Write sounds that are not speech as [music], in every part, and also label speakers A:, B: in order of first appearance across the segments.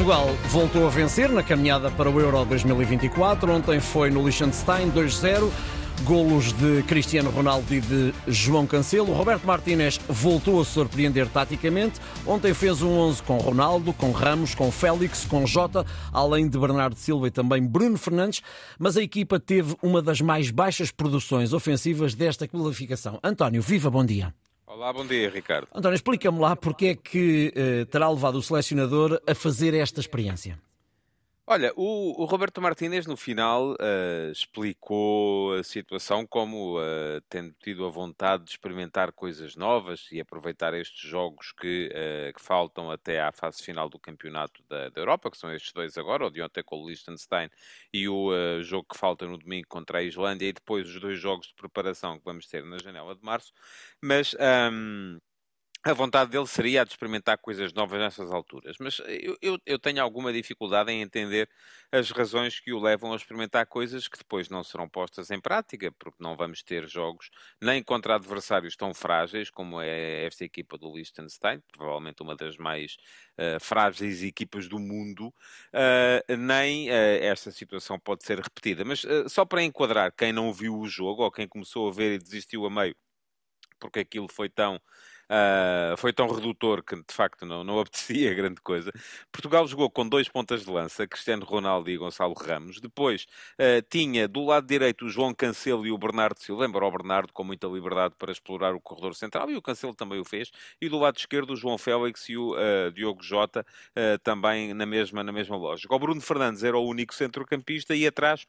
A: Portugal voltou a vencer na caminhada para o Euro 2024. Ontem foi no Liechtenstein 2-0. Golos de Cristiano Ronaldo e de João Cancelo. Roberto Martínez voltou a surpreender taticamente. Ontem fez um 11 com Ronaldo, com Ramos, com Félix, com Jota, além de Bernardo Silva e também Bruno Fernandes. Mas a equipa teve uma das mais baixas produções ofensivas desta qualificação. António, viva, bom dia.
B: Olá, bom dia, Ricardo.
A: António, explica-me lá porque é que eh, terá levado o selecionador a fazer esta experiência.
B: Olha, o, o Roberto Martínez no final uh, explicou a situação como uh, tendo tido a vontade de experimentar coisas novas e aproveitar estes jogos que, uh, que faltam até à fase final do campeonato da, da, Europa, que são estes dois agora, o de ontem com o Liechtenstein e o jogo que falta no domingo contra a Islândia e depois os dois jogos de preparação que vamos ter na janela de março. Mas. Um, a vontade dele seria a de experimentar coisas novas nessas alturas. Mas eu, eu, eu, tenho alguma dificuldade em entender as razões que o levam a experimentar coisas que depois não serão postas em prática, porque não vamos ter jogos nem contra adversários tão frágeis como é esta equipa do Liechtenstein, provavelmente uma das mais uh, frágeis equipas do mundo, uh, nem uh, esta situação pode ser repetida. Mas só para enquadrar quem não viu o jogo ou quem começou a ver e desistiu a meio, porque aquilo foi tão Uh, foi tão redutor que de facto não, não [laughs] apetecia grande coisa. Portugal jogou com dois pontas de lança, Cristiano Ronaldo e Gonçalo Ramos. Depois uh, tinha do lado direito o João Cancelo e o Bernardo Silva, embora o Bernardo com muita liberdade para explorar o corredor central, e o Cancelo também o fez. E do lado esquerdo o João Félix e o uh, Diogo Jota também na mesma, na mesma lógica. O Bruno Fernandes era o único centrocampista e atrás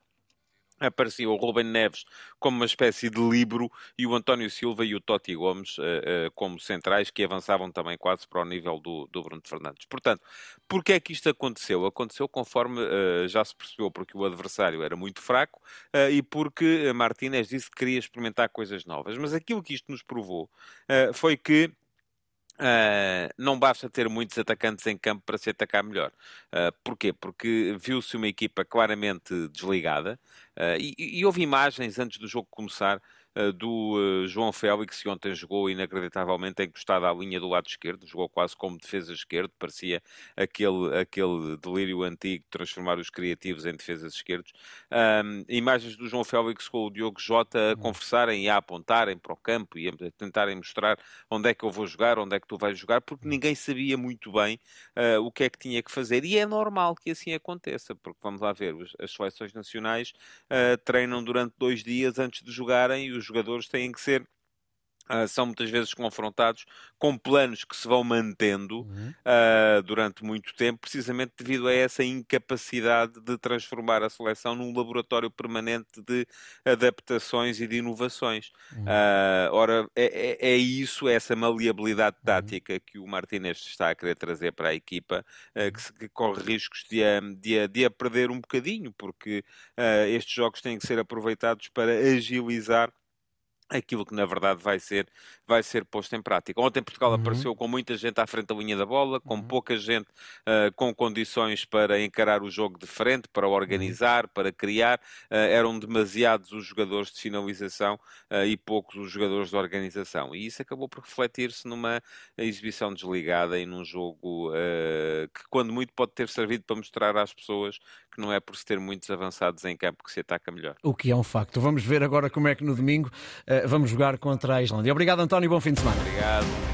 B: aparecia o Ruben Neves como uma espécie de livro e o António Silva e o Totti Gomes uh, uh, como centrais que avançavam também quase para o nível do, do Bruno Fernandes. Portanto, porquê é que isto aconteceu? Aconteceu conforme uh, já se percebeu porque o adversário era muito fraco e porque Martínez disse que queria experimentar coisas novas. Mas aquilo que isto nos provou foi que Uh, não basta ter muitos atacantes em campo para se atacar melhor. Uh, porquê? Porque viu-se uma equipa claramente desligada e, e, houve imagens antes do jogo começar do eh, João Félix, que ontem jogou inacreditavelmente encostado à linha do lado esquerdo, jogou quase como defesa esquerdo, parecia aquele, aquele delírio antigo de transformar os criativos em defesas esquerdos. Um, imagens do João Félix com o Diogo Jota a uhum. conversarem e a apontarem para o campo e a tentarem mostrar onde é que eu vou jogar, onde é que tu vais jogar, porque ninguém sabia muito bem uh, o que é que tinha que fazer. E é normal que assim aconteça, porque vamos lá ver, as seleções nacionais uh, treinam durante dois dias antes de jogarem e os jogadores têm que ser Uh, são muitas vezes confrontados com planos que se vão mantendo uhum. uh, durante muito tempo, precisamente devido a essa incapacidade de transformar a seleção num laboratório permanente de adaptações e de inovações. Uhum. Uh, ora, é, é, é, isso, essa maleabilidade uhum. tática uhum. que o Martinez está a querer trazer para a equipa, que, se, que, corre riscos de a, de, a, de a perder um bocadinho, porque estes jogos têm que ser aproveitados para agilizar aquilo que na verdade vai ser, vai ser posto em prática. Ontem Portugal uhum. apareceu com muita gente à frente da linha da bola, com uhum. pouca gente uh, com condições para encarar o jogo de frente, para organizar, uhum. para criar. Uh, eram demasiados os jogadores de finalização uh, e poucos os jogadores de organização. E isso acabou por refletir-se numa exibição desligada e num jogo que, quando muito, pode ter servido para mostrar às pessoas que não é por se ter muitos avançados em campo que se ataca melhor.
A: O que é um facto. Vamos ver agora como é que no domingo vamos jogar contra a Islândia. Obrigado, António, bom fim de semana.
B: Obrigado.